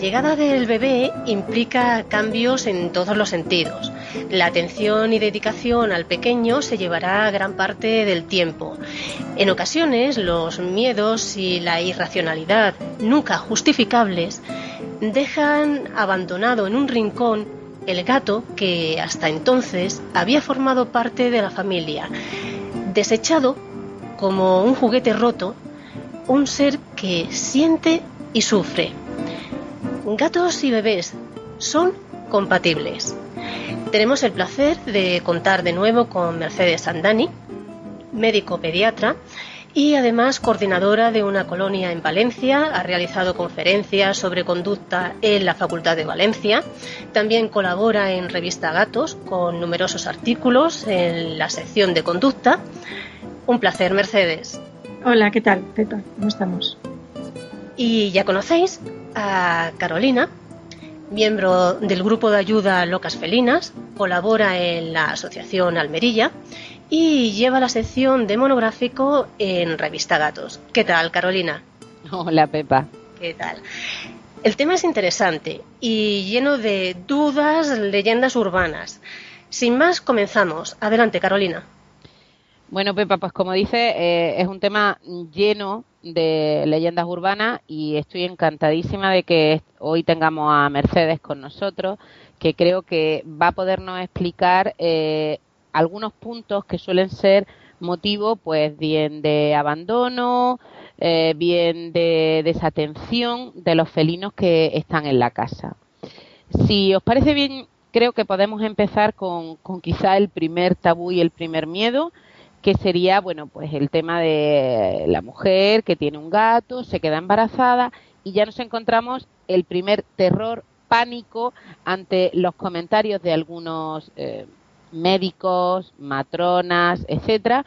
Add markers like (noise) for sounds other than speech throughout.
llegada del bebé implica cambios en todos los sentidos. La atención y dedicación al pequeño se llevará gran parte del tiempo. En ocasiones, los miedos y la irracionalidad, nunca justificables, dejan abandonado en un rincón el gato que hasta entonces había formado parte de la familia, desechado como un juguete roto, un ser que siente y sufre. Gatos y bebés son compatibles. Tenemos el placer de contar de nuevo con Mercedes Andani, médico pediatra y además coordinadora de una colonia en Valencia. Ha realizado conferencias sobre conducta en la Facultad de Valencia. También colabora en Revista Gatos con numerosos artículos en la sección de conducta. Un placer, Mercedes. Hola, ¿qué tal, Pepa? ¿Cómo estamos? Y ya conocéis a Carolina, miembro del grupo de ayuda Locas Felinas, colabora en la Asociación Almerilla y lleva la sección de monográfico en Revista Gatos. ¿Qué tal, Carolina? Hola, Pepa. ¿Qué tal? El tema es interesante y lleno de dudas, leyendas urbanas. Sin más, comenzamos. Adelante, Carolina. Bueno, Pepa, pues como dice, eh, es un tema lleno de leyendas urbanas y estoy encantadísima de que hoy tengamos a Mercedes con nosotros, que creo que va a podernos explicar eh, algunos puntos que suelen ser motivo, pues bien de abandono, eh, bien de desatención de los felinos que están en la casa. Si os parece bien, creo que podemos empezar con, con quizá el primer tabú y el primer miedo, que sería, bueno, pues el tema de la mujer que tiene un gato, se queda embarazada y ya nos encontramos el primer terror, pánico ante los comentarios de algunos eh, médicos, matronas, etcétera,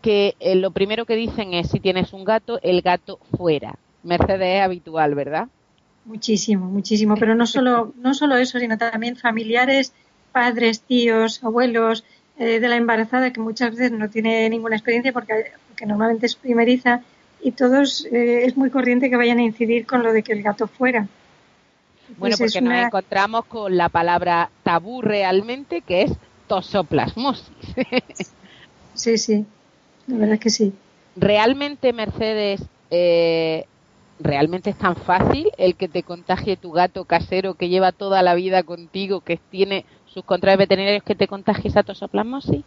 que eh, lo primero que dicen es si tienes un gato, el gato fuera. Mercedes es habitual, ¿verdad? Muchísimo, muchísimo, pero no solo, no solo eso, sino también familiares, padres, tíos, abuelos, eh, de la embarazada que muchas veces no tiene ninguna experiencia porque, normalmente es primeriza y todos eh, es muy corriente que vayan a incidir con lo de que el gato fuera. Bueno, porque nos encontramos con la palabra tabú realmente que es tosoplasmosis. (laughs) sí, sí, la verdad que sí. Realmente, Mercedes, eh, realmente es tan fácil el que te contagie tu gato casero que lleva toda la vida contigo, que tiene sus controles veterinarios que te contagie esa tosoplasmosis?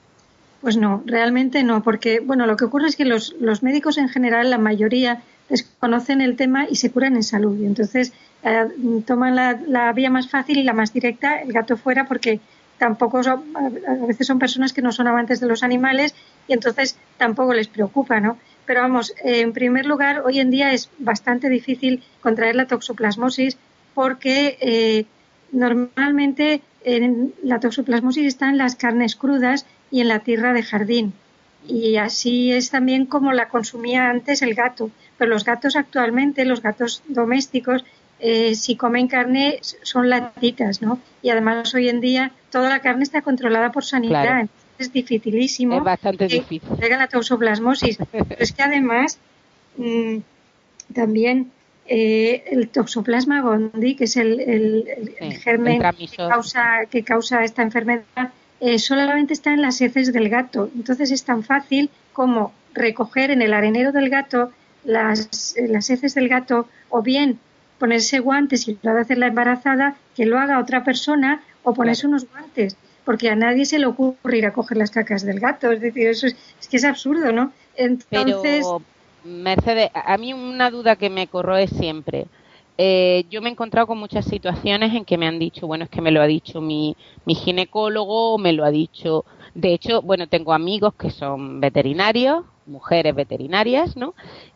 Pues no, realmente no, porque bueno, lo que ocurre es que los, médicos en general, la mayoría, desconocen el tema y se curan en salud. Y entonces eh, toman la, vía más fácil y la más directa, el gato fuera, porque tampoco a veces son personas que no son amantes de los animales y entonces tampoco les preocupa, ¿no? Pero vamos, en primer lugar, hoy en día es bastante difícil contraer la toxoplasmosis porque eh, normalmente en la toxoplasmosis está en las carnes crudas y en la tierra de jardín. Y así es también como la consumía antes el gato. Pero los gatos actualmente, los gatos domésticos, eh, si comen carne son latitas, ¿no? Y además hoy en día toda la carne está controlada por sanidad. Es dificilísimo. Es bastante difícil. la toxoplasmosis. (laughs) Pero es que además mm, también eh, el toxoplasma gondii, que es el, germen que causa, que causa esta enfermedad, eh, solamente está en las heces del gato. Entonces es tan fácil como recoger en el arenero del gato las, eh, las heces del gato o bien ponerse guantes y lo va a hacer la embarazada, que lo haga otra persona o ponerse unos guantes, porque a nadie se le ocurre ir a coger las cacas del gato. Es decir, eso es, que es absurdo, ¿no? Entonces. Mercedes, a mí una duda que me corroe siempre. Eh, yo me he encontrado con muchas situaciones en que me han dicho, bueno, es que me lo ha dicho mi, mi ginecólogo, me lo ha dicho. De hecho, bueno, tengo amigos que son veterinarios, mujeres veterinarias, ¿no?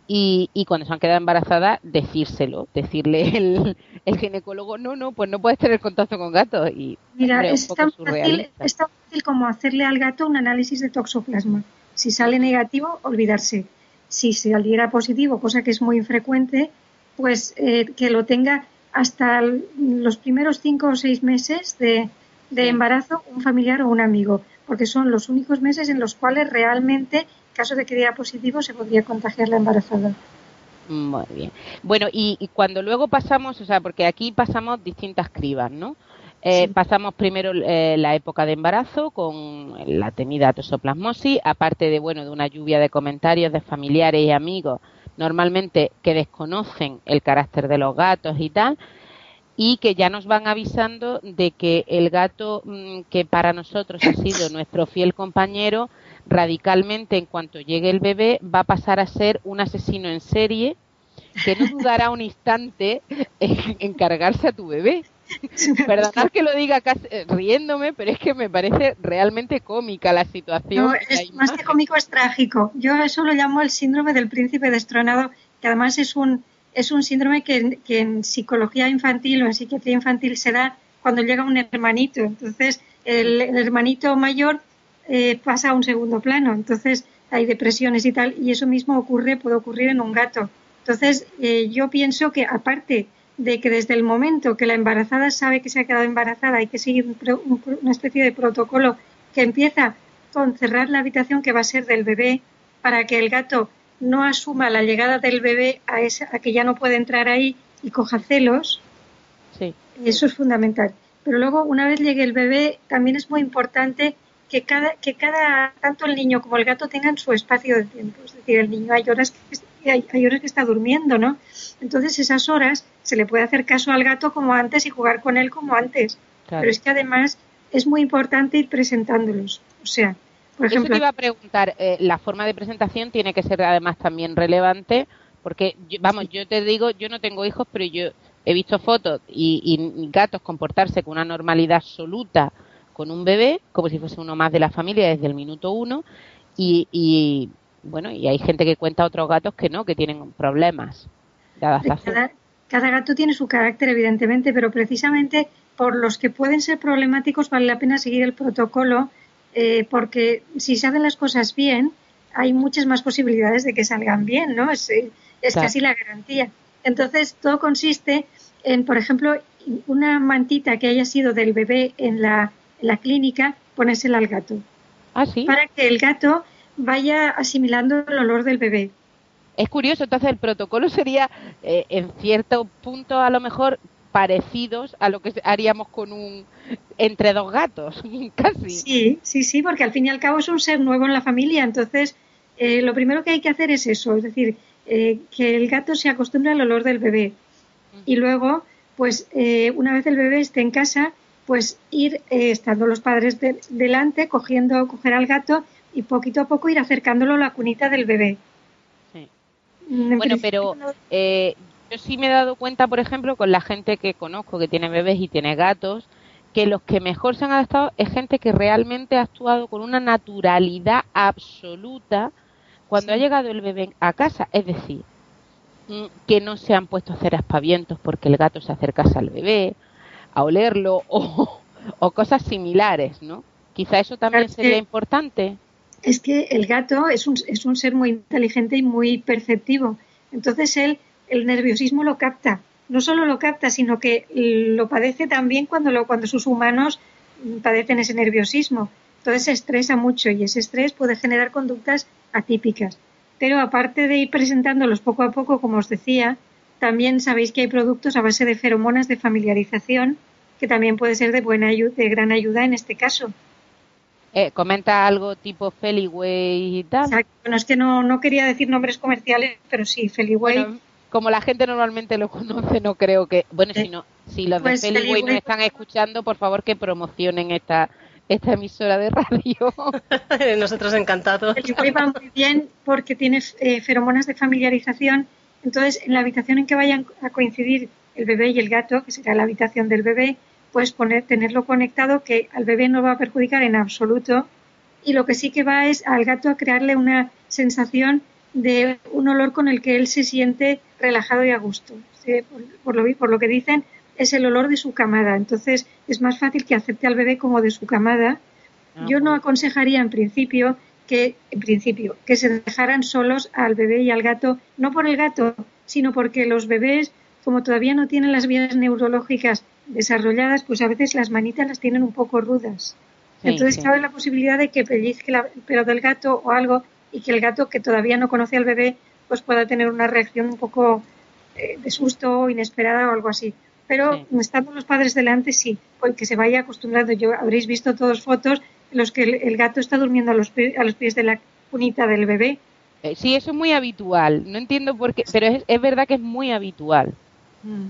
Y, y cuando se han quedado embarazadas, decírselo, decirle el, el ginecólogo, no, no, pues no puedes tener contacto con gatos. Y, Mira, es, tan fácil, es tan fácil como hacerle al gato un análisis de toxoplasma. Si sale negativo, olvidarse si saliera positivo, cosa que es muy infrecuente, pues eh, que lo tenga hasta los primeros cinco o seis meses de, embarazo un familiar o un amigo, porque son los únicos meses en los cuales realmente, en caso de que diera positivo, se podría contagiar la embarazada. Muy bien. Bueno, y, cuando luego pasamos, o sea, porque aquí pasamos distintas cribas, ¿no? Eh, pasamos primero eh, la época de embarazo con la temida tosoplasmosis, aparte de bueno de una lluvia de comentarios de familiares y amigos, normalmente que desconocen el carácter de los gatos y tal, y que ya nos van avisando de que el gato mm, que para nosotros ha sido (coughs) nuestro fiel compañero, radicalmente en cuanto llegue el bebé va a pasar a ser un asesino en serie que no dudará un instante en encargarse a tu bebé. (laughs) Perdonad que lo diga casi, eh, riéndome, pero es que me parece realmente cómica la situación. No, es, más que cómico es trágico. Yo eso lo llamo el síndrome del príncipe destronado, que además es un, es un síndrome que, en psicología infantil o en psiquiatría infantil se da cuando llega un hermanito. Entonces, el, hermanito mayor eh, pasa a un segundo plano. Entonces, hay depresiones y tal, y eso mismo ocurre, puede ocurrir en un gato. Entonces, eh, yo pienso que aparte de que desde el momento que la embarazada sabe que se ha quedado embarazada hay que seguir una especie de protocolo que empieza con cerrar la habitación que va a ser del bebé para que el gato no asuma la llegada del bebé a, esa, a que ya no puede entrar ahí y coja celos. Sí. Eso es fundamental. Pero luego, una vez llegue el bebé, también es muy importante que cada, que cada, tanto el niño como el gato tengan su espacio de tiempo. Es decir, el niño hay horas que, hay horas que está durmiendo, ¿no? Entonces, esas horas se le puede hacer caso al gato como antes y jugar con él como antes. Pero es que además es muy importante ir presentándolos. O sea, por ejemplo. Eso te iba a preguntar, eh, la forma de presentación tiene que ser además también relevante, porque, vamos, yo te digo, yo no tengo hijos, pero yo he visto fotos y, y, gatos comportarse con una normalidad absoluta con un bebé, como si fuese uno más de la familia desde el minuto uno, y, y bueno, y hay gente que cuenta otros gatos que no, que tienen problemas. Cada, gato tiene su carácter, evidentemente, pero precisamente por los que pueden ser problemáticos vale la pena seguir el protocolo, eh, porque si se hacen las cosas bien, hay muchas más posibilidades de que salgan bien, ¿no? Es, eh, casi la garantía. Entonces, todo consiste en, por ejemplo, una mantita que haya sido del bebé en la, clínica, ponérsela al gato. ¿Ah, sí? Para que el gato vaya asimilando el olor del bebé. Es curioso, entonces el protocolo sería eh, en cierto punto a lo mejor parecidos a lo que haríamos con un entre dos gatos, (laughs) casi. Sí, sí, sí, porque al fin y al cabo es un ser nuevo en la familia, entonces eh, lo primero que hay que hacer es eso, es decir, eh, que el gato se acostumbre al olor del bebé y luego, pues una vez el bebé esté en casa, pues ir estando los padres delante, cogiendo, coger al gato y poquito a poco ir acercándolo a la cunita del bebé. Bueno, pero eh, yo sí me he dado cuenta, por ejemplo, con la gente que conozco que tiene bebés y tiene gatos, que los que mejor se han adaptado es gente que realmente ha actuado con una naturalidad absoluta cuando ha llegado el bebé a casa. Es decir, mm, que no se han puesto a hacer aspavientos porque el gato se acercase al bebé, a olerlo (laughs) o, o cosas similares, ¿no? Quizá eso también sería importante es que el gato es un, es un ser muy inteligente y muy perceptivo. Entonces él el nerviosismo lo capta. No solo lo capta, sino que lo padece también cuando, lo, cuando sus humanos padecen ese nerviosismo. Entonces se estresa mucho y ese estrés puede generar conductas atípicas. Pero aparte de ir presentándolos poco a poco, como os decía, también sabéis que hay productos a base de feromonas de familiarización que también puede ser de, buena, de gran ayuda en este caso. Eh, comenta algo tipo Feliway y tal. Bueno, es que no, no quería decir nombres comerciales, pero sí, Feliway. como la gente normalmente lo conoce, no creo que. Bueno, si, no, si los de pues Feliway nos están escuchando, por favor que promocionen esta esta emisora de radio. (laughs) Nosotros encantados. Feliway va muy bien porque tiene eh, feromonas de familiarización. Entonces, en la habitación en que vayan a coincidir el bebé y el gato, que será la habitación del bebé, pues poner, tenerlo conectado que al bebé no va a perjudicar en absoluto y lo que sí que va es al gato a crearle una sensación de un olor con el que él se siente relajado y a gusto. Por, lo, por lo que dicen, es el olor de su camada. Entonces es más fácil que acepte al bebé como de su camada. Ah, Yo no aconsejaría en principio que, en principio, que se dejaran solos al bebé y al gato, no por el gato, sino porque los bebés, como todavía no tienen las vías neurológicas desarrolladas, pues a veces las manitas las tienen un poco rudas. Entonces cabe la posibilidad de que pellizque el pelo del gato o algo y que el gato que todavía no conoce al bebé pues pueda tener una reacción un poco eh, de susto, inesperada o algo así. Pero estando los padres delante, sí, porque se vaya acostumbrando. Yo habréis visto todas fotos en los que el, gato está durmiendo a los, a los pies de la cunita del bebé. Eh, sí, eso es muy habitual. No entiendo por qué, pero es, es verdad que es muy habitual. Mm.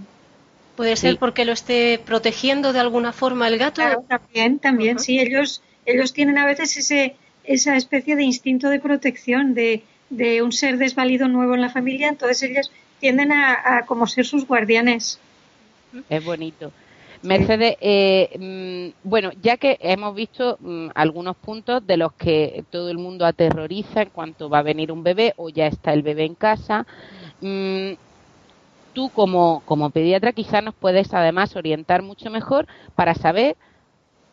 Puede ser porque lo esté protegiendo de alguna forma el gato. también, también, sí. Ellos, ellos tienen a veces ese, esa especie de instinto de protección de, de un ser desvalido nuevo en la familia, entonces ellos tienden a, como ser sus guardianes. Es bonito. Mercedes, eh, mm, bueno, ya que hemos visto mm, algunos puntos de los que todo el mundo aterroriza en cuanto va a venir un bebé o ya está el bebé en casa, mm, tú como, como pediatra quizás nos puedes además orientar mucho mejor para saber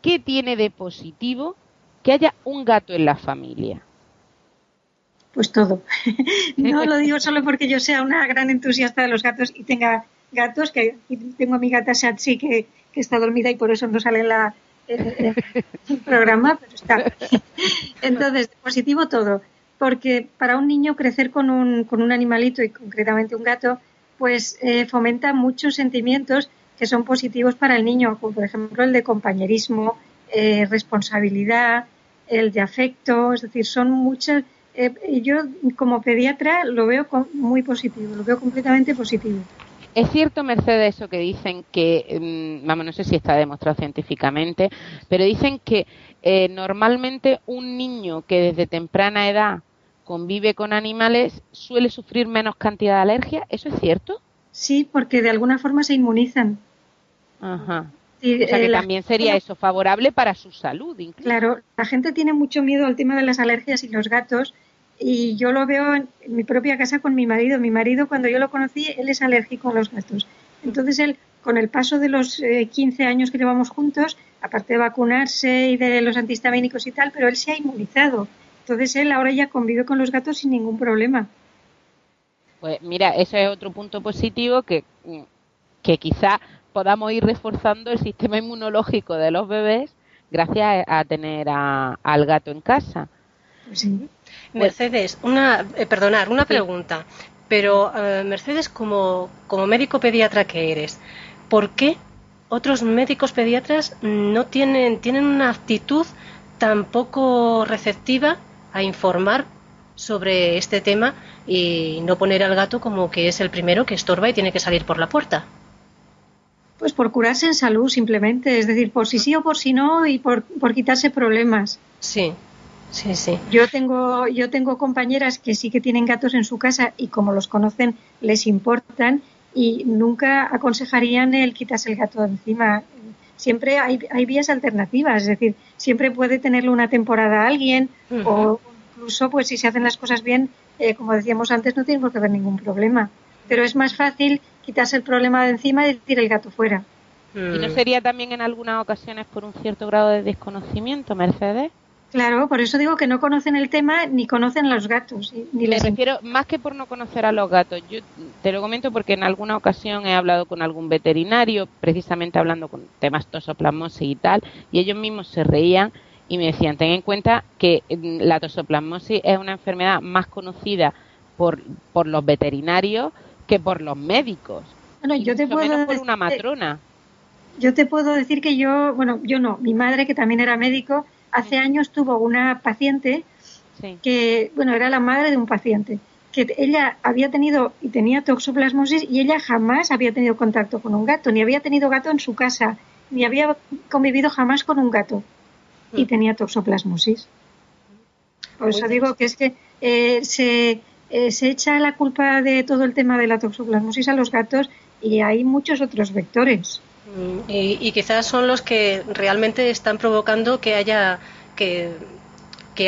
qué tiene de positivo que haya un gato en la familia. Pues todo. (laughs) no lo digo solo porque yo sea una gran entusiasta de los gatos y tenga gatos, que tengo a mi gata Satsi que, que está dormida y por eso no sale en, la, el programa, pero está. (laughs) Entonces, positivo todo, porque para un niño crecer con un, con un animalito y concretamente un gato pues eh, fomenta muchos sentimientos que son positivos para el niño, como por ejemplo el de compañerismo, eh, responsabilidad, el de afecto, es decir, son muchas. Eh, yo como pediatra lo veo muy positivo, lo veo completamente positivo. Es cierto, Mercedes, eso que dicen que, mm, vamos, no sé si está demostrado científicamente, pero dicen que normalmente un niño que desde temprana edad convive con animales suele sufrir menos cantidad de alergia. ¿Eso es cierto? Sí, porque de alguna forma se inmunizan. Ajá. o sea que eh, también sería eso favorable para su salud. Incluso. Claro, la gente tiene mucho miedo al tema de las alergias y los gatos. Y yo lo veo en, mi propia casa con mi marido. Mi marido, cuando yo lo conocí, él es alérgico a los gatos. Entonces él, con el paso de los 15 eh, años que llevamos juntos, aparte de vacunarse y de los antihistamínicos y tal, pero él se ha inmunizado. Entonces él ahora ya convive con los gatos sin ningún problema. Pues mira, ese es otro punto positivo que, que quizá podamos ir reforzando el sistema inmunológico de los bebés gracias a tener al gato en casa. Sí. Mercedes, una, eh, perdonar, una pregunta. Pero eh, Mercedes, como, como médico pediatra que eres, ¿por qué otros médicos pediatras no tienen, tienen una actitud tan poco receptiva a informar sobre este tema y no poner al gato como que es el primero que estorba y tiene que salir por la puerta. Pues por curarse en salud simplemente, es decir, por si sí o por si no y por, por quitarse problemas. Sí, sí, sí. Yo tengo, yo tengo compañeras que sí que tienen gatos en su casa y como los conocen les importan y nunca aconsejarían el quitarse el gato de encima siempre hay, hay vías alternativas, es decir, siempre puede tenerlo una temporada a alguien o incluso pues si se hacen las cosas bien, eh, como decíamos antes, no tiene por qué haber ningún problema. Pero es más fácil quitarse el problema de encima y decir el gato fuera. ¿Y no sería también en algunas ocasiones por un cierto grado de desconocimiento, Mercedes? Claro, por eso digo que no conocen el tema ni conocen los gatos. Ni Me refiero más que por no conocer a los gatos. Yo te lo comento porque en alguna ocasión he hablado con algún veterinario, precisamente hablando con temas tosoplasmosis y tal, y ellos mismos se reían y me decían, ten en cuenta que mm, la tosoplasmosis es una enfermedad más conocida por, por los veterinarios que por los médicos. Bueno, yo te puedo menos por una matrona. Yo te puedo decir que yo, bueno, yo no, mi madre que también era médico, hace años tuvo una paciente que, bueno, era la madre de un paciente, que ella había tenido y tenía toxoplasmosis y ella jamás había tenido contacto con un gato, ni había tenido gato en su casa, ni había convivido jamás con un gato y mm. tenía toxoplasmosis. Por eso digo que es que eh, se, eh, se echa la culpa de todo el tema de la toxoplasmosis a los gatos y hay muchos otros vectores. Mm, y, quizás son los que realmente están provocando que haya que,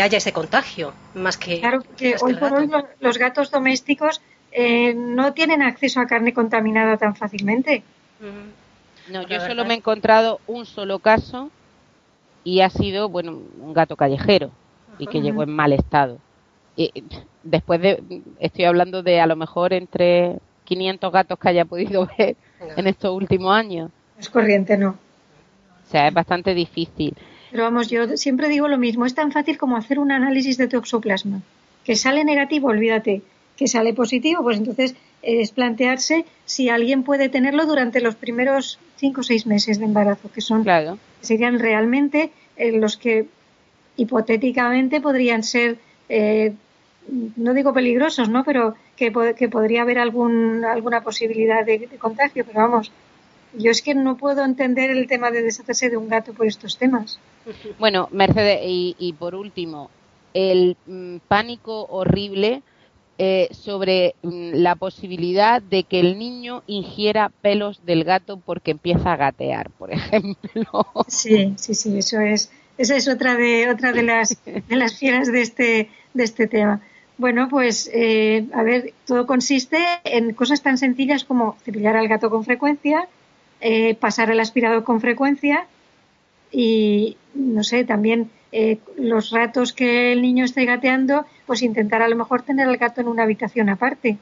haya ese contagio, más que. Claro, que hoy por hoy los, gatos domésticos eh, no tienen acceso a carne contaminada tan fácilmente. No, yo solo me he encontrado un solo caso y ha sido, bueno, un gato callejero y que llegó en mal estado. Y después de, estoy hablando de a lo mejor entre 500 gatos que haya podido (laughs) ver en estos últimos años. Es corriente, no. O sea, es bastante difícil. Pero vamos, yo siempre digo lo mismo, es tan fácil como hacer un análisis de toxoplasma. Que sale negativo, olvídate. que sale positivo, pues entonces es plantearse si alguien puede tenerlo durante los primeros cinco o seis meses de embarazo, que son serían realmente eh, los que hipotéticamente podrían ser, eh, no digo peligrosos, ¿no? Pero que, que podría haber algún, alguna posibilidad de, contagio. Pero vamos, yo es que no puedo entender el tema de deshacerse de un gato por estos temas. Bueno, Mercedes, y, y por último, el mm, pánico horrible eh, sobre mm, la posibilidad de que el niño ingiera pelos del gato porque empieza a gatear, por (laughs) ejemplo. Sí, sí, sí, eso es, esa es otra de otra de las de las fieras de este de este tema. Bueno, pues eh, a ver, todo consiste en cosas tan sencillas como cepillar al gato con frecuencia, eh, pasar el aspirador con frecuencia y no sé, también eh, los ratos que el niño esté gateando, pues intentar a lo mejor tener al gato en una habitación aparte.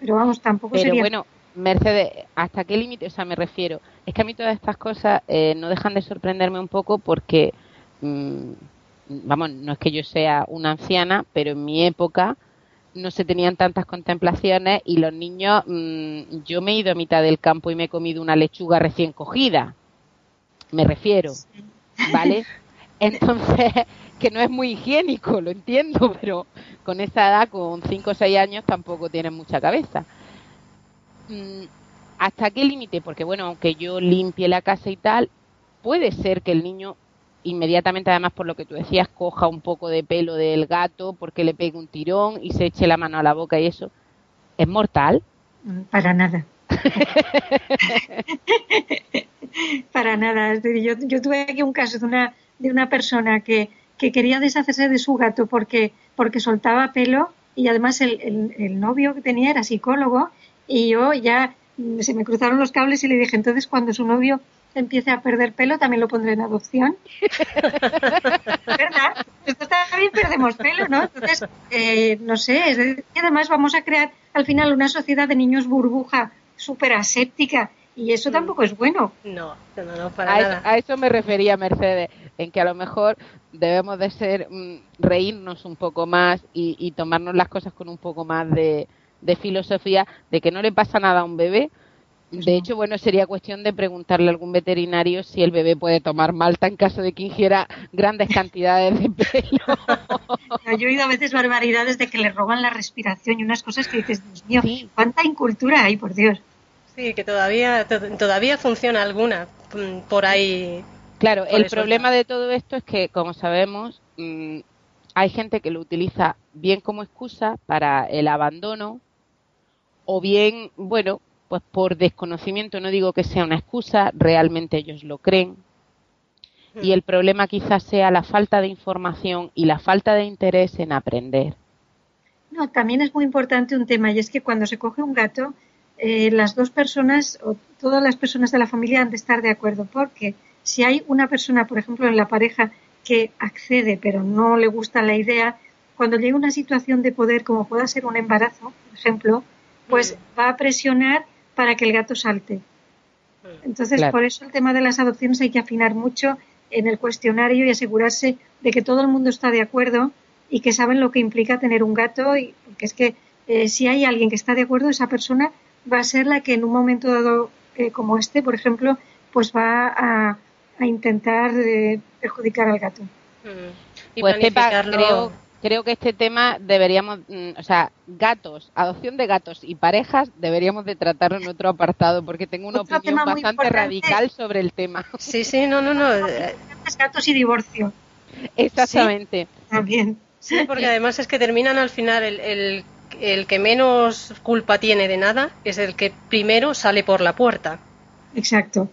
Pero vamos, tampoco Pero sería. bueno, Mercedes, ¿hasta qué límite? O sea, me refiero. Es que a mí todas estas cosas eh, no dejan de sorprenderme un poco porque, mm, vamos, no es que yo sea una anciana, pero en mi época no se tenían tantas contemplaciones y los niños, mm, yo me he ido a mitad del campo y me he comido una lechuga recién cogida. Me refiero, ¿vale? (laughs) Entonces, que no es muy higiénico, lo entiendo, pero con esa edad, con 5 o 6 años, tampoco tienen mucha cabeza. Mm, ¿Hasta qué límite? Porque, bueno, aunque yo limpie la casa y tal, puede ser que el niño inmediatamente, además por lo que tú decías, coja un poco de pelo del gato porque le pegue un tirón y se eche la mano a la boca y eso. ¿Es mortal? Para nada. (laughs) Para nada. Yo, yo tuve aquí un caso de una de una persona que, que quería deshacerse de su gato porque, porque soltaba pelo y además el, el, novio que tenía era psicólogo y yo ya mm, se me cruzaron los cables y le dije, entonces cuando su novio empiece a perder pelo también lo pondré en adopción. ¿Verdad? Esto también perdemos pelo, ¿no? Entonces, eh, no sé, es además vamos a crear al final una sociedad de niños burbuja súper aséptica y eso mm. tampoco es bueno. No, no, no, para a nada. Eso, a eso me refería Mercedes, en que a lo mejor debemos de ser, mm, reírnos un poco más y, tomarnos las cosas con un poco más de, filosofía, de que no le pasa nada a un bebé. De hecho, bueno, sería cuestión de preguntarle a algún veterinario si el bebé puede tomar malta en caso de que ingiera grandes cantidades de pelo. (laughs) yo he oído a veces barbaridades de que le roban la respiración y unas cosas que dices, Dios mío, cuánta incultura hay, por Dios. Sí, que todavía, todavía funciona alguna mm, por ahí. Claro, el problema de todo esto es que, como sabemos, mm, hay gente que lo utiliza bien como excusa para el abandono o bien, bueno, pues por desconocimiento, no digo que sea una excusa, realmente ellos lo creen. Y el problema quizás sea la falta de información y la falta de interés en aprender. No, también es muy importante un tema y es que cuando se coge un gato, eh, las dos personas o todas las personas de la familia han de estar de acuerdo, porque si hay una persona, por ejemplo, en la pareja que accede pero no le gusta la idea, cuando llega una situación de poder como pueda ser un embarazo, por ejemplo, pues va a presionar para que el gato salte. Entonces, por eso el tema de las adopciones hay que afinar mucho en el cuestionario y asegurarse de que todo el mundo está de acuerdo y que saben lo que implica tener un gato, y, porque es que eh, si hay alguien que está de acuerdo, esa persona va a ser la que en un momento dado eh, como este, por ejemplo, pues va a, intentar eh, perjudicar al gato. Mm. pues creo, creo que este tema deberíamos, mm, o sea, gatos, adopción de gatos y parejas deberíamos de tratarlo en otro apartado porque tengo una opinión bastante radical sobre el tema. Sí, sí, no, no, no. Gatos y divorcio. Exactamente. también. Sí, porque además es que terminan al final el el que menos culpa tiene de nada es el que primero sale por la puerta. Exacto.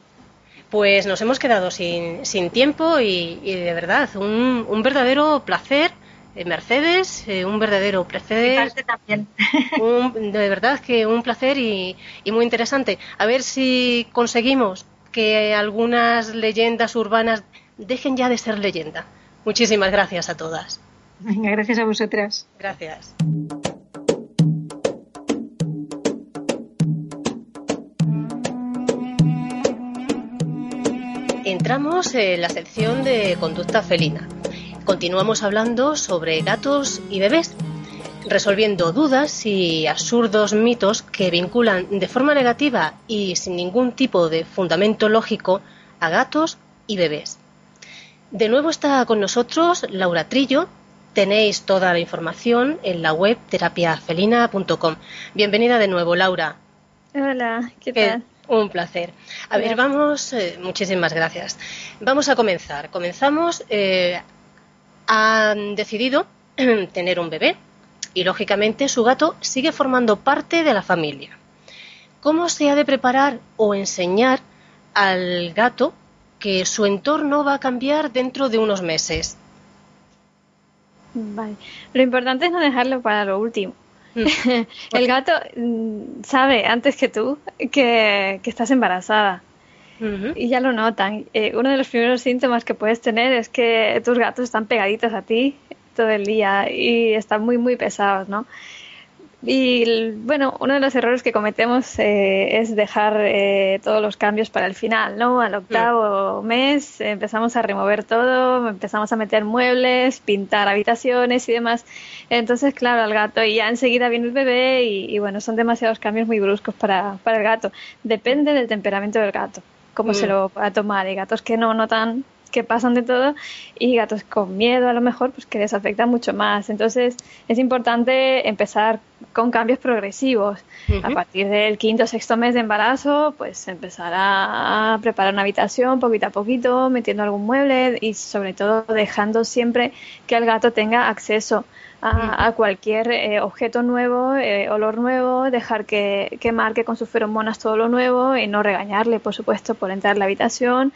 Pues nos hemos quedado sin, sin tiempo y, de verdad, un, un verdadero placer. Eh, Mercedes, eh, un verdadero placer. también. (laughs) de verdad que un placer y, y muy interesante. A ver si conseguimos que algunas leyendas urbanas dejen ya de ser leyenda. Muchísimas gracias a todas. Venga, gracias a vosotras. Gracias. Entramos en la sección de conducta felina. Continuamos hablando sobre gatos y bebés. resolviendo dudas y absurdos mitos que vinculan de forma negativa y sin ningún tipo de fundamento lógico a gatos y bebés. De nuevo está con nosotros Laura Trillo. Tenéis toda la información en la web terapiafelina.com. Bienvenida de nuevo, Laura. Hola, ¿qué tal? Un placer. A ver, vamos, eh, muchísimas gracias. Vamos a comenzar. Comenzamos. Eh, han decidido (clears throat) tener un bebé y, lógicamente, su gato sigue formando parte de la familia. ¿Cómo se ha de preparar o enseñar al gato que su entorno va a cambiar dentro de unos meses? Vale. Lo importante es no dejarlo para lo último. Mm. (laughs) el gato mm, sabe antes que tú que, estás embarazada. Y ya lo notan. Eh, uno de los primeros síntomas que puedes tener es que tus gatos están pegaditos a ti todo el día y están muy, muy pesados, ¿no? Y bueno, uno de los errores que cometemos eh, es dejar eh, todos los cambios para el final, ¿no? Al octavo mes empezamos a remover todo, empezamos a meter muebles, pintar habitaciones y demás. Entonces, claro, al gato y ya enseguida viene el bebé y, bueno, son demasiados cambios muy bruscos para, para, el gato. Depende del temperamento del gato, cómo se mm. lo va a tomar. Hay gatos que no notan que pasan de todo y gatos con miedo a lo mejor pues que les afecta mucho más entonces es importante empezar con cambios progresivos a partir del quinto o sexto mes de embarazo pues empezar a preparar una habitación poquito a poquito metiendo algún mueble y sobre todo dejando siempre que el gato tenga acceso a, cualquier eh, objeto nuevo, eh, olor nuevo, dejar que, que marque con sus feromonas todo lo nuevo y no regañarle, por supuesto, por entrar en la habitación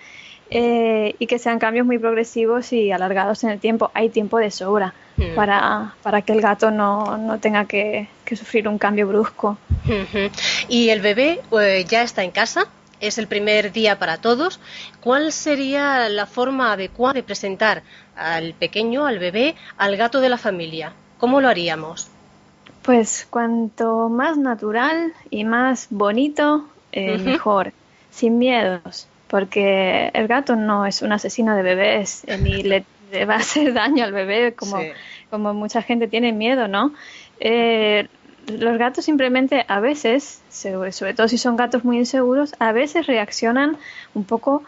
eh, y que sean cambios muy progresivos y alargados en el tiempo. Hay tiempo de sobra mm. para, para, que el gato no, no tenga que, sufrir un cambio brusco. ¿Y el bebé eh, ya está en casa? Es el primer día para todos. ¿Cuál sería la forma adecuada de presentar al pequeño, al bebé, al gato de la familia? ¿Cómo lo haríamos? Pues cuanto más natural y más bonito, eh, mejor, sin miedos porque el gato no es un asesino de bebés eh, ni le, va a hacer daño al bebé como, como mucha gente tiene miedo, ¿no? Eh, los gatos simplemente a veces, sobre, todo si son gatos muy inseguros, a veces reaccionan un poco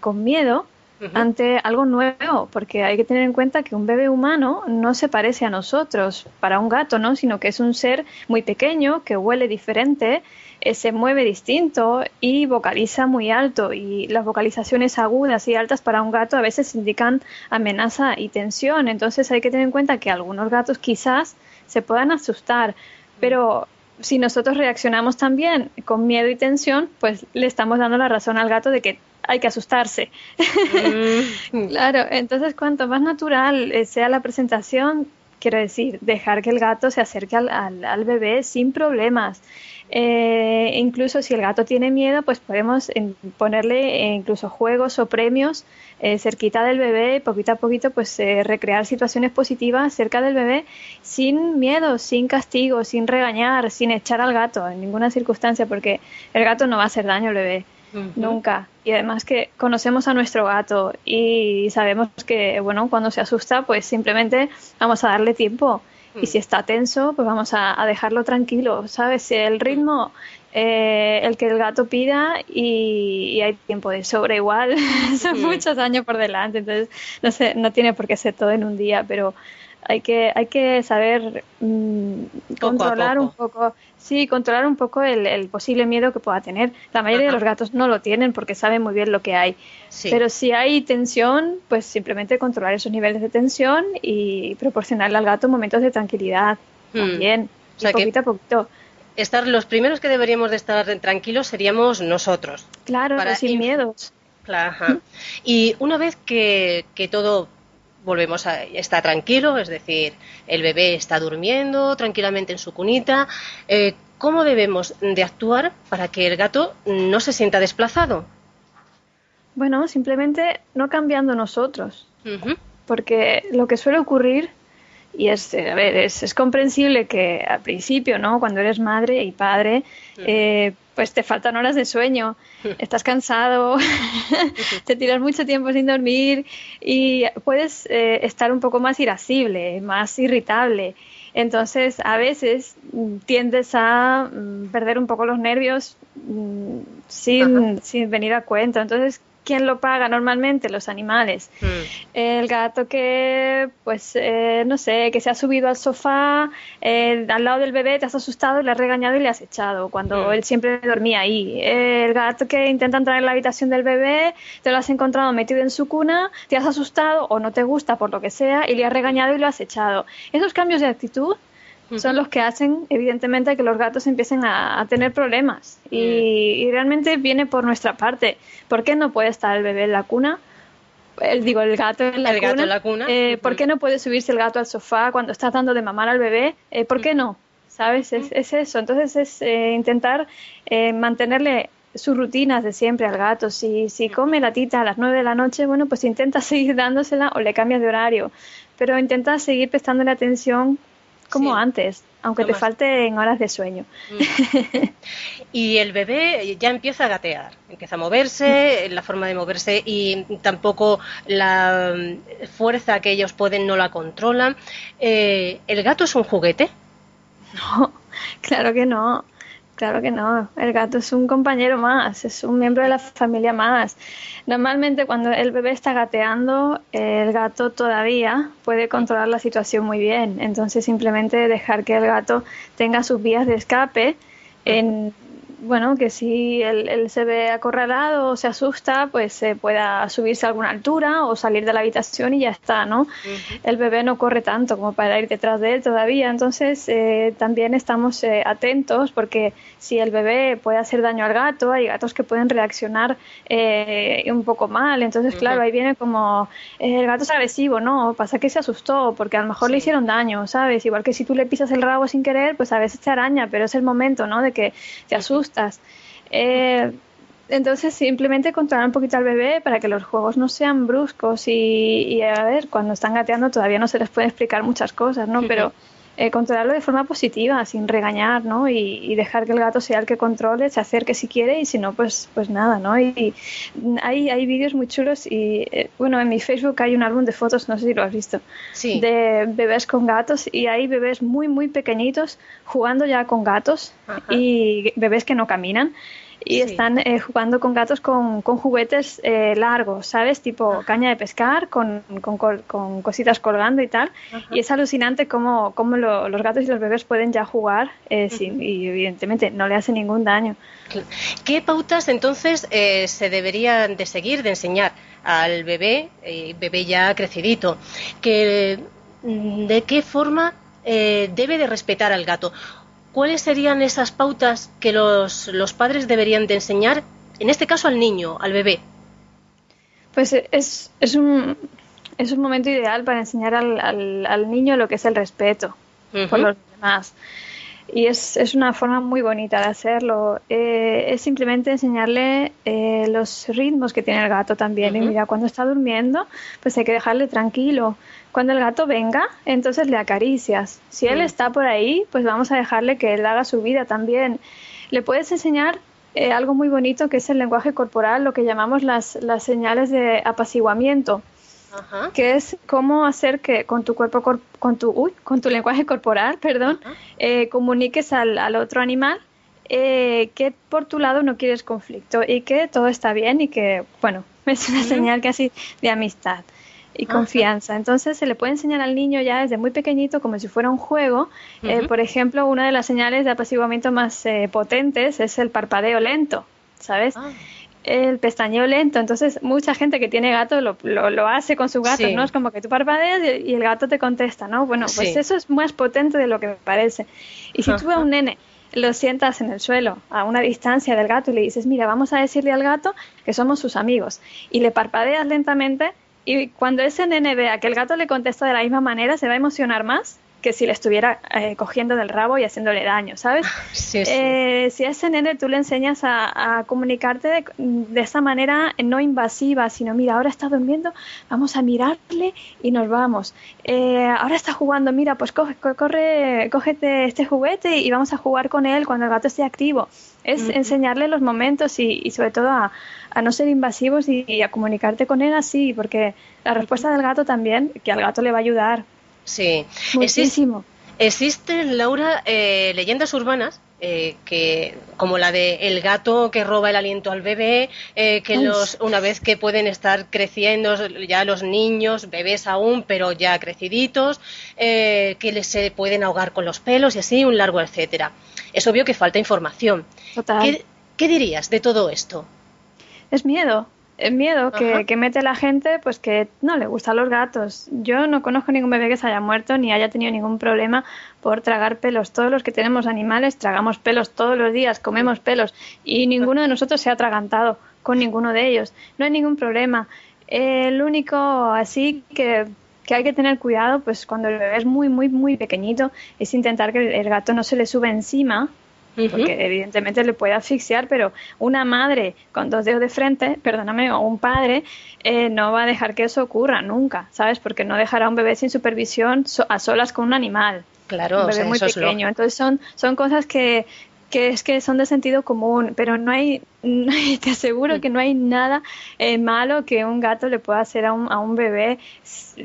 con miedo ante algo nuevo, porque hay que tener en cuenta que un bebé humano no se parece a nosotros para un gato, ¿no? Sino que es un ser muy pequeño que huele diferente eh, se mueve distinto y vocaliza muy alto y las vocalizaciones agudas y altas para un gato a veces indican amenaza y tensión. Entonces hay que tener en cuenta que algunos gatos quizás se puedan asustar, pero si nosotros reaccionamos también con miedo y tensión, pues le estamos dando la razón al gato de que hay que asustarse. Mm. (laughs) claro, entonces cuanto más natural eh, sea la presentación, quiero decir, dejar que el gato se acerque al, al bebé sin problemas. Eh, incluso si el gato tiene miedo, pues podemos ponerle eh, incluso juegos o premios eh, cerquita del bebé, poquito a poquito, pues recrear situaciones positivas cerca del bebé sin miedo, sin castigo, sin regañar, sin echar al gato en ninguna circunstancia, porque el gato no va a hacer daño al bebé. Nunca. Y además que conocemos a nuestro gato y sabemos que, bueno, cuando se asusta, pues simplemente vamos a darle tiempo. Y si está tenso, pues vamos a, dejarlo tranquilo, ¿sabes? El ritmo, eh, el que el gato pida y, hay tiempo de sobra igual, (laughs) son muchos años por delante, entonces no sé, no tiene por qué ser todo en un día, pero hay que, hay que saber mm, controlar un poco, sí, controlar un poco el, posible miedo que pueda tener. La mayoría de los gatos no lo tienen porque saben muy bien lo que hay. Pero si hay tensión, pues simplemente controlar esos niveles de tensión y proporcionarle al gato momentos de tranquilidad hmm. también, poquito a poquito. Estar, los primeros que deberíamos de estar tranquilos seríamos nosotros. Claro, sin miedos. Claro, y una vez que, que todo volvemos a estar tranquilo, es decir, el bebé está durmiendo tranquilamente en su cunita. Eh, ¿Cómo debemos de actuar para que el gato no se sienta desplazado? Bueno, simplemente no cambiando nosotros, porque lo que suele ocurrir y es, a ver, es, comprensible que al principio, ¿no? Cuando eres madre y padre, eh, pues te faltan horas de sueño, (laughs) estás cansado, (laughs) te tiras mucho tiempo sin dormir y puedes eh, estar un poco más irascible, más irritable. Entonces, a veces mm, tiendes a mm, perder un poco los nervios mm, sin, sin venir a cuenta. Entonces, ¿quién lo paga normalmente? Los animales. Hmm. El gato que, pues, eh, no sé, que se ha subido al sofá eh, al lado del bebé, te has asustado, le has regañado y le has echado, cuando hmm. él siempre dormía ahí. El gato que intenta entrar en la habitación del bebé, te lo has encontrado metido en su cuna, te has asustado o no te gusta por lo que sea y le has regañado y lo has echado. Esos cambios de actitud son los que hacen, evidentemente, que los gatos empiecen a, tener problemas. Y, realmente viene por nuestra parte. ¿Por qué no puede estar el bebé en la cuna? El, digo, el gato en la cuna. en la cuna. Eh, ¿Por qué no puede subirse el gato al sofá cuando está dando de mamar al bebé? Eh, ¿Por qué no? ¿Sabes? Es, es eso. Entonces es eh, intentar mantenerle sus rutinas de siempre al gato. Si, si come la tita a las 9 de la noche, bueno, pues intenta (laughs) seguir dándosela o le cambias de horario. Pero intenta seguir prestándole atención como antes, aunque te falten horas de sueño. Mm. (laughs) y el bebé ya empieza a gatear, empieza a moverse, la forma de moverse y tampoco la mm, fuerza que ellos pueden no la controlan. Eh, ¿El gato es un juguete? (laughs) No, claro que no. Claro que no, el gato es un compañero más, es un miembro de la familia más. Normalmente cuando el bebé está gateando, el gato todavía puede controlar la situación muy bien. Entonces simplemente dejar que el gato tenga sus vías de escape en bueno, que si él, se ve acorralado o se asusta, pues se pueda subirse a alguna altura o salir de la habitación y ya está, ¿no? El bebé no corre tanto como para ir detrás de él todavía, entonces eh, también estamos eh, atentos porque si el bebé puede hacer daño al gato, hay gatos que pueden reaccionar eh, un poco mal, entonces claro, ahí viene como el gato es agresivo, ¿no? Pasa que se asustó porque a lo mejor le hicieron daño, ¿sabes? Igual que si tú le pisas el rabo sin querer, pues a veces te araña, pero es el momento, ¿no? De que te asusta eh, entonces simplemente controlar un poquito al bebé para que los juegos no sean bruscos y, a ver, cuando están gateando todavía no se les puede explicar muchas cosas, ¿no? Pero eh, controlarlo de forma positiva, sin regañar, ¿no? Y, dejar que el gato sea el que controle, se acerque si quiere y si no, pues, pues nada, ¿no? Y, hay, hay vídeos muy chulos y, eh, bueno, en mi Facebook hay un álbum de fotos, no sé si lo has visto, de bebés con gatos y hay bebés muy, muy pequeñitos jugando ya con gatos y bebés que no caminan y están eh, jugando con gatos con, con juguetes eh, largos, ¿sabes? Tipo caña de pescar, con, con, con cositas colgando y tal. Y es alucinante cómo, cómo los gatos y los bebés pueden ya jugar eh, sin, y evidentemente no le hace ningún daño. ¿Qué pautas entonces se deberían de seguir, de enseñar al bebé, bebé ya crecidito, que mm, de qué forma debe de respetar al gato? ¿Cuáles serían esas pautas que los, padres deberían de enseñar, en este caso al niño, al bebé? Pues es, es, un, es un momento ideal para enseñar al, al, niño lo que es el respeto por los demás. Y es, es, una forma muy bonita de hacerlo. Eh, es simplemente enseñarle eh, los ritmos que tiene el gato también. Y mira, cuando está durmiendo, pues hay que dejarle tranquilo. Cuando el gato venga, entonces le acaricias. Si él está por ahí, pues vamos a dejarle que él haga su vida también. Le puedes enseñar eh, algo muy bonito que es el lenguaje corporal, lo que llamamos las, las señales de apaciguamiento, que es cómo hacer que con tu cuerpo, con tu, con tu lenguaje corporal, (laughs) perdón, eh, comuniques al, al, otro animal eh, que por tu lado no quieres conflicto y que todo está bien y que, bueno, (laughs) es una señal casi de amistad y confianza. Entonces se le puede enseñar al niño ya desde muy pequeñito como si fuera un juego. Eh, por ejemplo, una de las señales de apaciguamiento más eh, potentes es el parpadeo lento, ¿sabes? Ah. El pestañeo lento. Entonces mucha gente que tiene gato lo, lo, hace con su gato, ¿no? Es como que tú parpadeas y, el gato te contesta, ¿no? Bueno, pues eso es más potente de lo que me parece. Y si tú a un nene lo sientas en el suelo, a una distancia del gato, y le dices, mira, vamos a decirle al gato que somos sus amigos, y le parpadeas lentamente, y cuando ese nene vea que el gato le contesta de la misma manera, se va a emocionar más que si le estuviera eh, cogiendo del rabo y haciéndole daño, ¿sabes? (laughs) Eh, si a ese nene tú le enseñas a, comunicarte de, esa manera no invasiva, sino mira, ahora está durmiendo, vamos a mirarle y nos vamos. Eh, ahora está jugando, mira, pues coge, corre, cógete este juguete y vamos a jugar con él cuando el gato esté activo. Es enseñarle los momentos y, sobre todo a, no ser invasivos y, a comunicarte con él así, porque la respuesta del gato también, que al gato le va a ayudar. Sí, muchísimo. Existen, Laura, eh, leyendas urbanas eh, que como la de el gato que roba el aliento al bebé, eh, que los una vez que pueden estar creciendo ya los niños, bebés aún, pero ya creciditos, que les se pueden ahogar con los pelos y así un largo etcétera. Es obvio que falta información. Total. ¿Qué dirías de todo esto? Es miedo el miedo que, mete la gente, pues que no le gustan los gatos. Yo no conozco ningún bebé que se haya muerto ni haya tenido ningún problema por tragar pelos. Todos los que tenemos animales tragamos pelos todos los días, comemos pelos y ninguno de nosotros se ha atragantado con ninguno de ellos. No hay ningún problema. El único así que, que hay que tener cuidado, pues cuando el bebé es muy, muy, muy pequeñito, es intentar que el gato no se le sube encima porque evidentemente le puede asfixiar, pero una madre con dos dedos de frente, perdóname, o un padre, eh, no va a dejar que eso ocurra nunca, ¿sabes? Porque no dejará a un bebé sin supervisión a solas con un animal. Claro, un bebé muy pequeño. Entonces son, son cosas que, que es que son de sentido común, pero no hay, (laughs) te aseguro que no hay nada eh, malo que un gato le pueda hacer a un, a un bebé,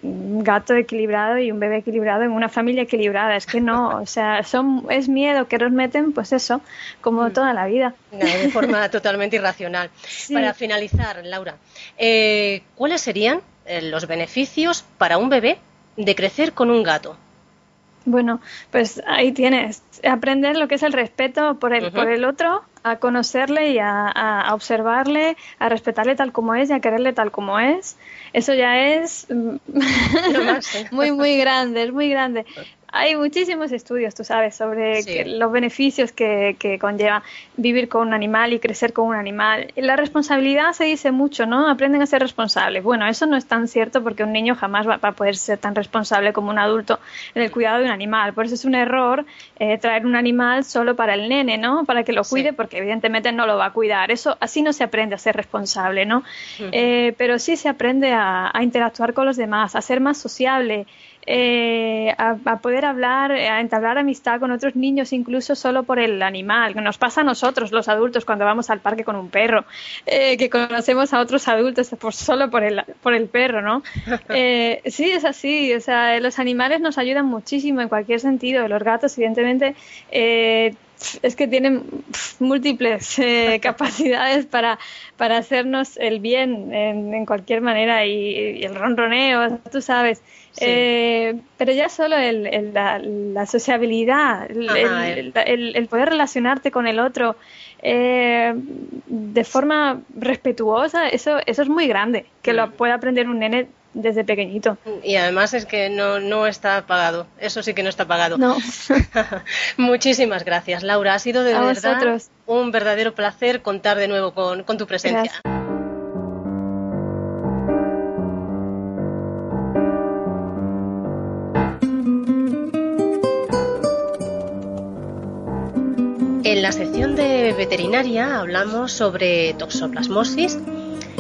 un gato equilibrado y un bebé equilibrado en una familia equilibrada. Es que no, (laughs) o sea, son, es miedo que nos meten, pues eso, como mm. toda la vida. de forma (laughs) totalmente irracional. Para finalizar, Laura, eh, ¿cuáles serían eh, los beneficios para un bebé de crecer con un gato? Bueno, pues ahí tienes. Aprender lo que es el respeto por el, por el otro, a conocerle y a, observarle, a respetarle tal como es y a quererle tal como es. Eso ya es mm, (laughs) muy, muy grande, es muy grande hay muchísimos estudios, tú sabes, sobre los beneficios que, que, conlleva vivir con un animal y crecer con un animal. La responsabilidad se dice mucho, ¿no? Aprenden a ser responsables. Bueno, eso no es tan cierto porque un niño jamás va, a poder ser tan responsable como un adulto en el cuidado de un animal. Por eso es un error eh, traer un animal solo para el nene, ¿no? Para que lo cuide, porque evidentemente no lo va a cuidar. Eso así no se aprende a ser responsable, ¿no? Eh, pero sí se aprende a, a interactuar con los demás, a ser más sociable. Eh, a, poder hablar, a entablar amistad con otros niños, incluso solo por el animal, que nos pasa a nosotros, los adultos, cuando vamos al parque con un perro, eh, que conocemos a otros adultos por, solo por el, por el perro, ¿no? (laughs) Eh, sí, es así, o sea, los animales nos ayudan muchísimo en cualquier sentido, los gatos, evidentemente, es que tienen múltiples (laughs) capacidades para, para hacernos el bien en, cualquier manera y, el ronroneo, tú sabes. Eh, pero ya solo el, la, sociabilidad, el, poder relacionarte con el otro eh, de forma respetuosa, eso, eso es muy grande, que lo mm. pueda aprender un nene desde pequeñito. Y además es que no, no está pagado, eso sí que no está pagado. No. (laughs) Muchísimas gracias, Laura. Ha sido de verdad un verdadero placer contar de nuevo con, con tu presencia. En la sección de veterinaria hablamos sobre toxoplasmosis.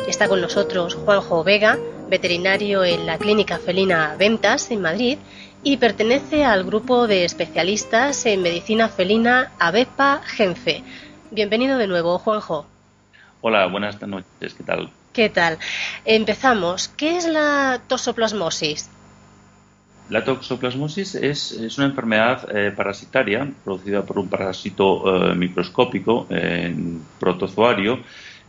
Está con nosotros Juanjo Vega, veterinario en la Clínica Felina Ventas en Madrid y pertenece al grupo de especialistas en medicina felina ABEPA Genfe. Bienvenido de nuevo, Juanjo. Hola, buenas noches, ¿qué tal? ¿Qué tal? Empezamos. ¿Qué es la toxoplasmosis? La toxoplasmosis es, una enfermedad eh, parasitaria producida por un parásito eh, microscópico en protozoario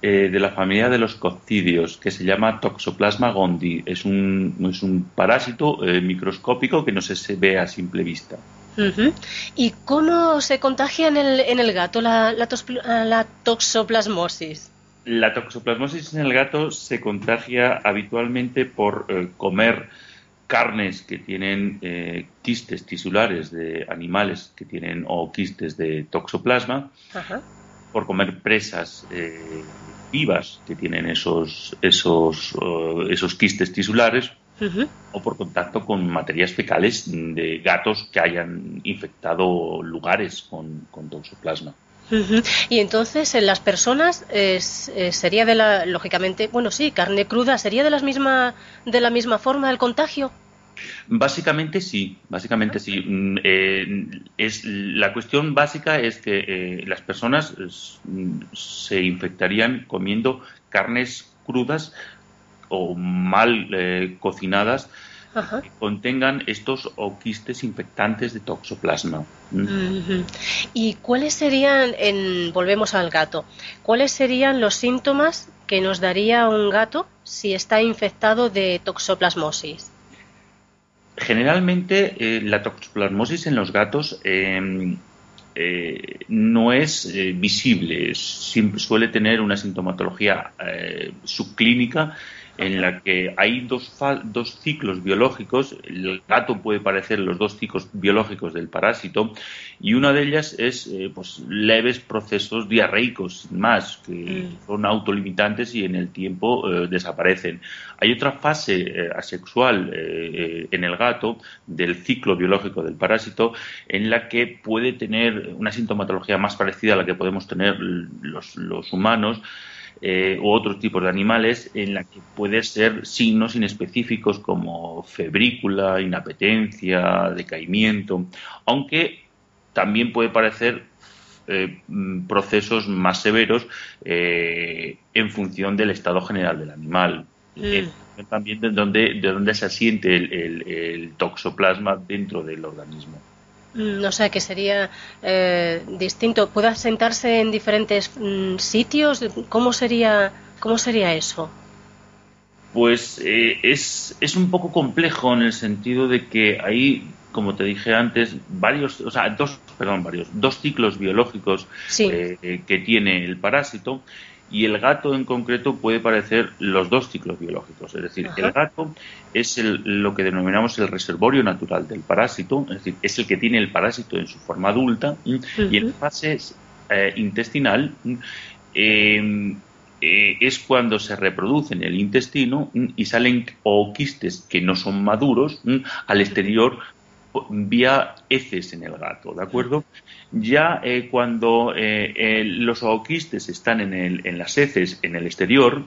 eh, de la familia de los coccidios que se llama Toxoplasma gondii. Es un, es un parásito microscópico que no se, ve a simple vista. ¿Y cómo se contagia en el, en el gato la, la toxoplasmosis? La toxoplasmosis en el gato se contagia habitualmente por comer carnes que tienen eh, quistes tisulares de animales que tienen o quistes de toxoplasma, por comer presas eh, vivas que tienen esos, esos, esos quistes tisulares, o por contacto con materias fecales de gatos que hayan infectado lugares con, toxoplasma. Y entonces en las personas eh, sería de la, lógicamente, bueno sí, carne cruda, sería de las misma, de la misma forma el contagio. Básicamente sí, básicamente sí. Mm, eh, es, la cuestión básica es que eh, las personas mm, se infectarían comiendo carnes crudas o mal eh, cocinadas que contengan estos oquistes infectantes de toxoplasma. Mm. ¿Y cuáles serían, en, volvemos al gato, cuáles serían los síntomas que nos daría un gato si está infectado de toxoplasmosis? Generalmente eh, la toxoplasmosis en los gatos em, eh, no es eh, visible, siempre suele tener una sintomatología subclínica en la que hay dos, dos ciclos biológicos, el gato puede parecer los dos ciclos biológicos del parásito, y una de ellas es eh, pues, leves procesos diarreicos, sin más, que mm. son autolimitantes y en el tiempo eh, desaparecen. Hay otra fase eh, asexual en el gato del ciclo biológico del parásito en la que puede tener una sintomatología más parecida a la que podemos tener los, los humanos, eh, u otros tipos de animales en la que puede ser signos inespecíficos como febrícula, inapetencia, decaimiento, aunque también puede parecer eh, mm, procesos más severos eh, en función del estado general del animal. Mm. También de donde, de dónde se asiente el toxoplasma dentro del organismo. No mm, sé, que sería eh, distinto. ¿Puede sentarse en diferentes mm, sitios? ¿Cómo sería, cómo sería eso? Pues eh, es, es, un poco complejo en el sentido de que hay, como te dije antes, varios, o sea, dos, perdón, varios, dos ciclos biológicos eh, que tiene el parásito y el gato en concreto puede parecer los dos ciclos biológicos. Es decir, el gato es lo que denominamos el reservorio natural del parásito, es decir, es el que tiene el parásito en su forma adulta y en fase eh, intestinal em, eh, es cuando se reproduce en el intestino y salen ooquistes que no son maduros al exterior vía heces en el gato, ¿de acuerdo? Ya eh, cuando eh, los ooquistes están en, el, en, las heces en el exterior,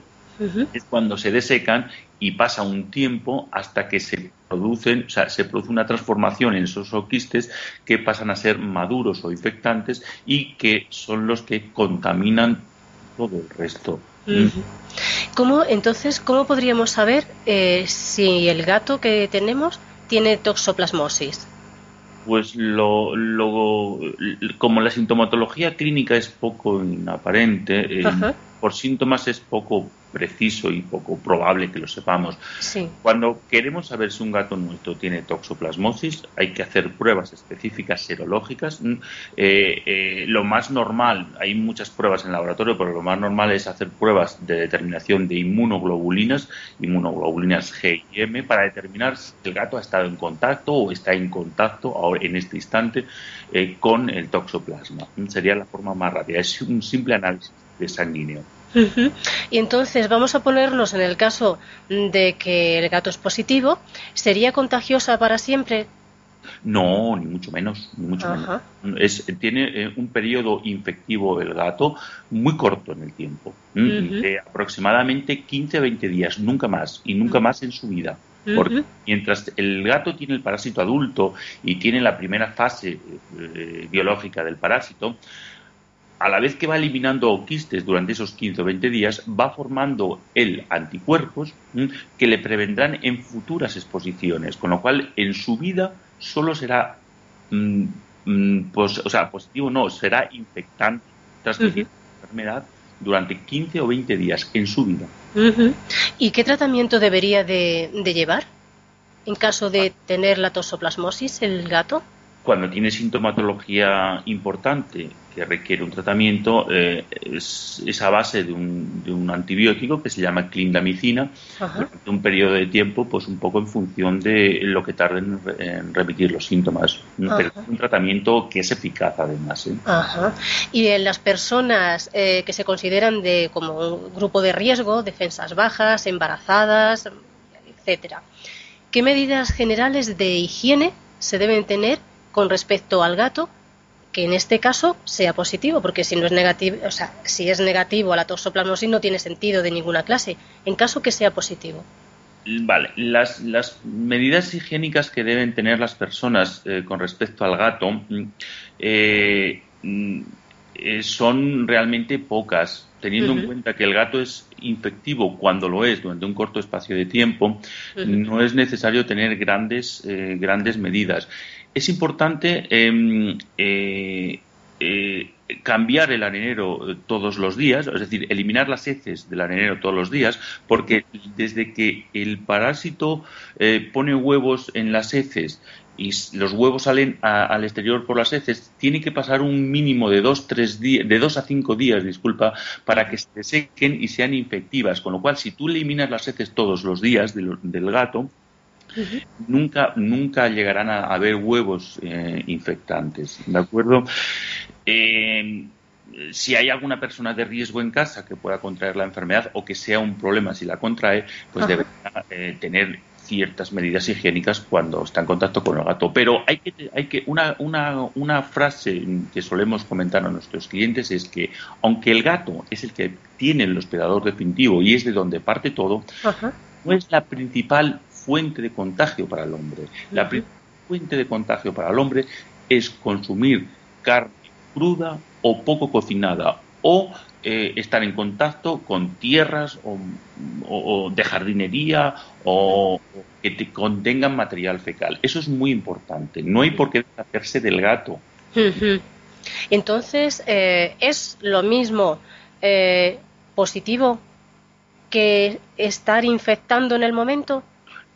es cuando se desecan y pasa un tiempo hasta que se producen, o sea, se produce una transformación en esos ooquistes que pasan a ser maduros o infectantes y que son los que contaminan todo el resto. ¿Cómo, entonces, ¿cómo podríamos saber eh, si el gato que tenemos tiene toxoplasmosis? Pues lo, como la sintomatología clínica es poco aparente, eh, por síntomas es poco preciso y poco probable que lo sepamos. Cuando queremos saber si un gato nuestro tiene toxoplasmosis, hay que hacer pruebas específicas serológicas. Mm, eh, eh, lo más normal, hay muchas pruebas en el laboratorio, pero lo más normal es hacer pruebas de determinación de inmunoglobulinas, inmunoglobulinas G y M, para determinar si el gato ha estado en contacto o está en contacto ahora, en este instante eh, con el toxoplasma. Sería la forma más rápida. Es un simple análisis de sanguíneo. Y entonces vamos a ponernos en el caso de que el gato es positivo, ¿sería contagiosa para siempre? No, ni mucho menos, ni mucho menos. tiene eh, un periodo infectivo el gato muy corto en el tiempo, de aproximadamente 15 a 20 días, nunca más, y nunca más en su vida. Porque mientras el gato tiene el parásito adulto y tiene la primera fase eh, biológica del parásito, a la vez que va eliminando quistes durante esos 15 o 20 días, va formando el anticuerpos que le prevendrán en futuras exposiciones, con lo cual en su vida solo será, pues, o sea, positivo no, será infectante, transmitir la enfermedad durante 15 o 20 días en su vida. ¿Y qué tratamiento debería de, de llevar en caso de tener la tosoplasmosis el gato? Cuando tiene sintomatología importante que requiere un tratamiento eh, es, a base de un, de un, antibiótico que se llama clindamicina durante un periodo de tiempo, pues un poco en función de lo que tarden en remitir los síntomas. Pero es un tratamiento que es eficaz además. ¿eh? Y en las personas eh, que se consideran de como un grupo de riesgo, defensas bajas, embarazadas, etcétera. ¿qué medidas generales de higiene se deben tener con respecto al gato que en este caso sea positivo, porque si no es negativo, o sea, si es negativo a la toxoplasmosis no tiene sentido de ninguna clase, en caso que sea positivo. Vale, las, medidas higiénicas que deben tener las personas eh, con respecto al gato eh, mm, eh, son realmente pocas, teniendo en cuenta que el gato es infectivo cuando lo es durante un corto espacio de tiempo, no es necesario tener grandes, grandes medidas es importante em, eh, eh, cambiar el arenero todos los días, es decir, eliminar las heces del arenero todos los días, porque desde que el parásito eh, pone huevos en las heces y los huevos salen al exterior por las heces, tiene que pasar un mínimo de dos, tres de dos a cinco días, disculpa, para que se sequen y sean infectivas. Con lo cual, si tú eliminas las heces todos los días del gato, nunca, nunca llegarán a haber huevos eh, infectantes, ¿de acuerdo? Eh, si hay alguna persona de riesgo en casa que pueda contraer la enfermedad o que sea un problema si la contrae, pues deberá eh, tener ciertas medidas higiénicas cuando está en contacto con el gato. Pero hay que, hay que una, una, una frase que solemos comentar a nuestros clientes es que aunque el gato es el que tiene el hospedador definitivo y es de donde parte todo, no es la principal fuente de contagio para el hombre. La fuente de contagio para el hombre es consumir carne cruda o poco cocinada o eh, estar en contacto con tierras o, de jardinería o, que contengan material fecal. Eso es muy importante. No hay por qué hacerse del gato. Entonces, eh, ¿es lo mismo eh, positivo que estar infectando en el momento?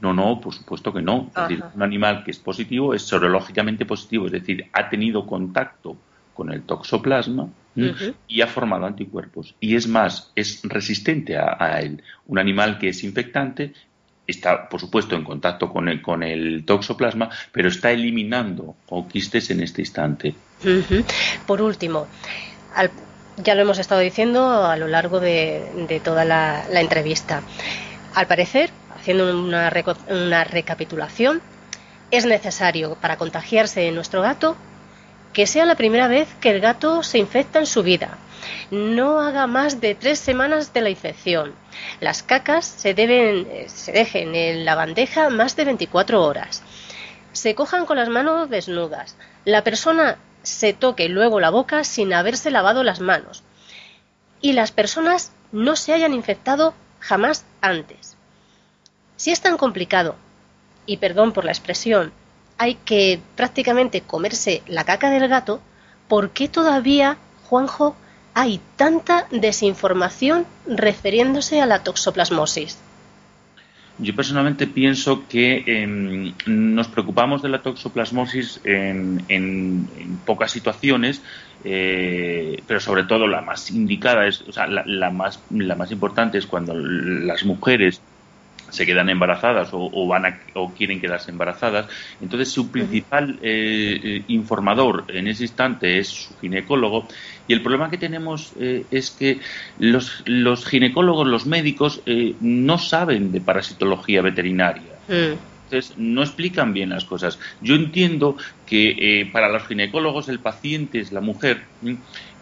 No, no, por supuesto que no. Es decir, un animal que es positivo es sorológicamente positivo, es decir, ha tenido contacto con el toxoplasma y ha formado anticuerpos. Y es más, es resistente a, él. Un animal que es infectante está, por supuesto, en contacto con el, con el toxoplasma, pero está eliminando quistes en este instante. Por último, ya lo hemos estado diciendo a lo largo de, toda la entrevista. Al parecer, haciendo una, recapitulación, es necesario para contagiarse de nuestro gato que sea la primera vez que el gato se infecta en su vida. No haga más de tres semanas de la infección. Las cacas se, deben, se dejen en la bandeja más de 24 horas. Se cojan con las manos desnudas. La persona se toque luego la boca sin haberse lavado las manos. Y las personas no se hayan infectado jamás antes. Si es tan complicado, y perdón por la expresión, hay que prácticamente comerse la caca del gato, ¿por qué todavía, Juanjo, hay tanta desinformación refiriéndose a la toxoplasmosis? Yo personalmente pienso que em, nos preocupamos de la toxoplasmosis en, pocas situaciones, eh, pero sobre todo la más indicada es, o sea, la, más, la más importante es cuando las mujeres se quedan embarazadas o, van o quieren quedarse embarazadas. Entonces, su principal eh, eh, informador en ese instante es su ginecólogo. Y el problema que tenemos eh, es que los, los, ginecólogos, los médicos, no saben de parasitología veterinaria. Mm. Entonces, no explican bien las cosas. Yo entiendo que para los ginecólogos el paciente es la mujer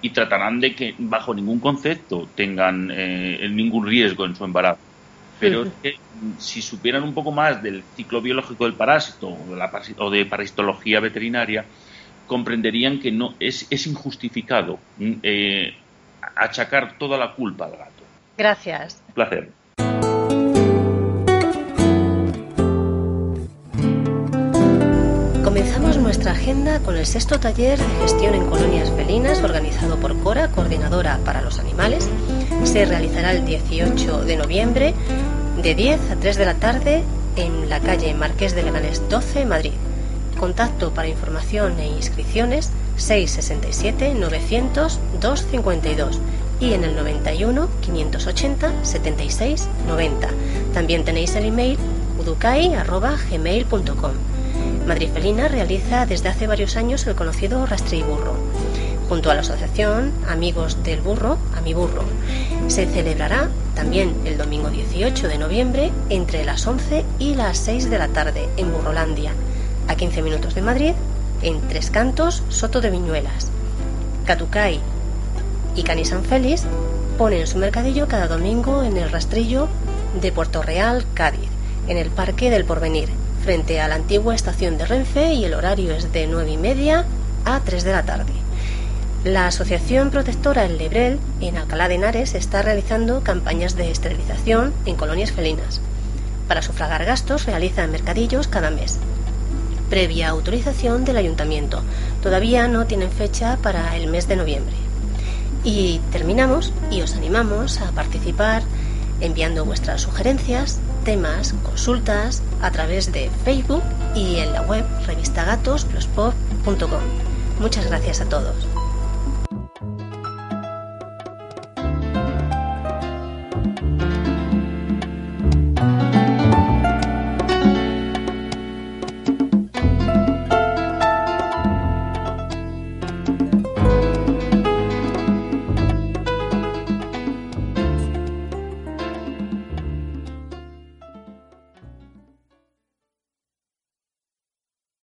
y tratarán de que bajo ningún concepto tengan ningún riesgo en su embarazo pero es que si supieran un poco más del ciclo biológico del parásito o de, la o de parasitología veterinaria, comprenderían que no es, es injustificado mm, eh, achacar toda la culpa al gato. Gracias. Un placer. Comenzamos nuestra agenda con el sexto taller de gestión en colonias felinas organizado por Cora, coordinadora para los animales. Se realizará el 18 de noviembre de 10 a 3 de la tarde en la calle Marqués de Legales 12, Madrid. Contacto para información e inscripciones 667 900 252 y en el 91 580 76 90. También tenéis el email uducai.gmail.com. Madrid Felina realiza desde hace varios años el conocido rastreburro. Junto a la asociación Amigos del Burro, a mi burro, se celebrará También el domingo 18 de noviembre entre las 11 y las 6 de la tarde en Burrolandia, a 15 minutos de Madrid, en Tres Cantos, Soto de Viñuelas. Catucay y Cani San Félix ponen su mercadillo cada domingo en el rastrillo de Puerto Real, Cádiz, en el Parque del Porvenir, frente a la antigua estación de Renfe y el horario es de 9 y media a 3 de la tarde. La Asociación Protectora El Lebrel, en Alcalá de Henares, está realizando campañas de esterilización en colonias felinas. Para sufragar gastos realizan mercadillos cada mes, previa autorización del ayuntamiento. Todavía no tienen fecha para el mes de noviembre. Y terminamos y os animamos a participar enviando vuestras sugerencias, temas, consultas a través de Facebook y en la web revistagatos.com. Muchas gracias a todos.